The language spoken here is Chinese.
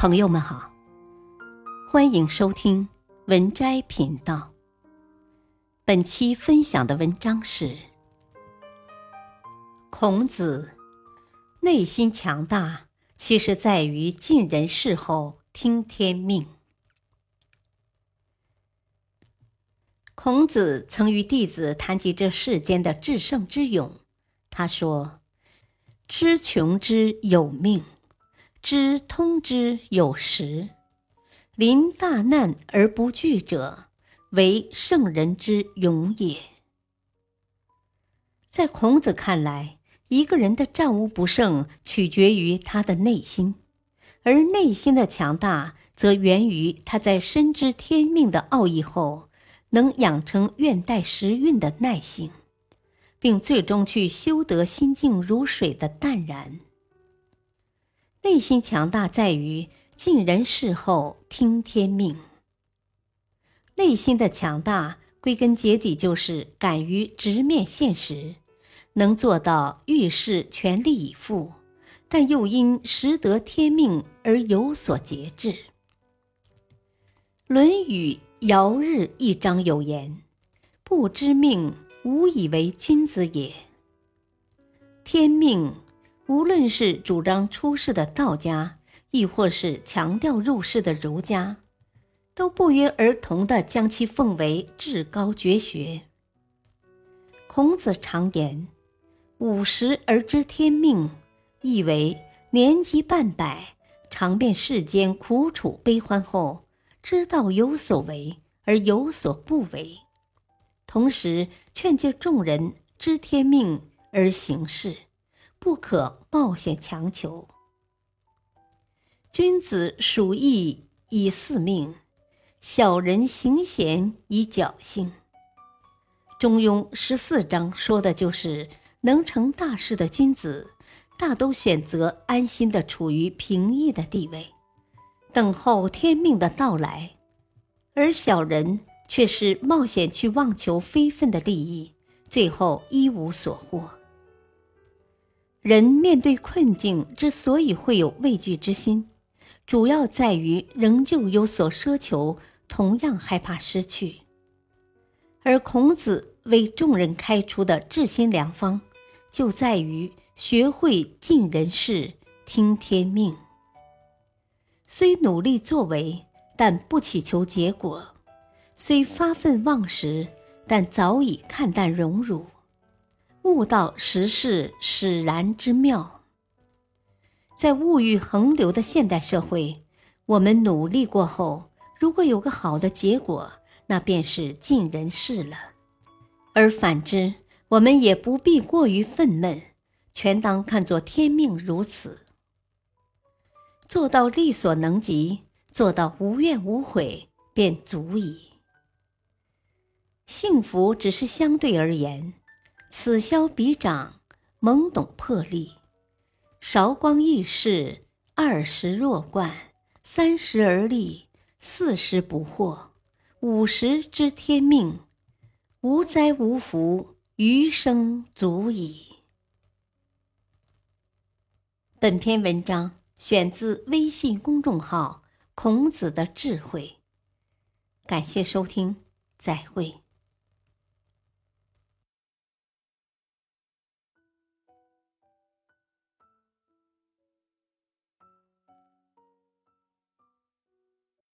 朋友们好，欢迎收听文摘频道。本期分享的文章是：孔子内心强大，其实在于尽人事后听天命。孔子曾与弟子谈及这世间的至圣之勇，他说：“知穷之有命。”知通之有时，临大难而不惧者，为圣人之勇也。在孔子看来，一个人的战无不胜取决于他的内心，而内心的强大则源于他在深知天命的奥义后，能养成愿待时运的耐性，并最终去修得心静如水的淡然。内心强大在于尽人事后听天命。内心的强大归根结底就是敢于直面现实，能做到遇事全力以赴，但又因识得天命而有所节制。《论语·尧日》一章有言：“不知命，无以为君子也。”天命。无论是主张出世的道家，亦或是强调入世的儒家，都不约而同地将其奉为至高绝学。孔子常言：“五十而知天命”，意为年纪半百，尝遍世间苦楚悲欢后，知道有所为而有所不为，同时劝诫众人知天命而行事。不可冒险强求。君子属义以四命，小人行贤以侥幸。中庸十四章说的就是能成大事的君子，大都选择安心的处于平易的地位，等候天命的到来；而小人却是冒险去妄求非分的利益，最后一无所获。人面对困境之所以会有畏惧之心，主要在于仍旧有所奢求，同样害怕失去。而孔子为众人开出的治心良方，就在于学会尽人事，听天命。虽努力作为，但不祈求结果；虽发愤忘食，但早已看淡荣辱。悟道时事使然之妙。在物欲横流的现代社会，我们努力过后，如果有个好的结果，那便是尽人事了；而反之，我们也不必过于愤懑，全当看作天命如此。做到力所能及，做到无怨无悔，便足矣。幸福只是相对而言。此消彼长，懵懂破例；韶光易逝，二十若冠；三十而立，四十不惑，五十知天命，无灾无福，余生足矣。本篇文章选自微信公众号“孔子的智慧”，感谢收听，再会。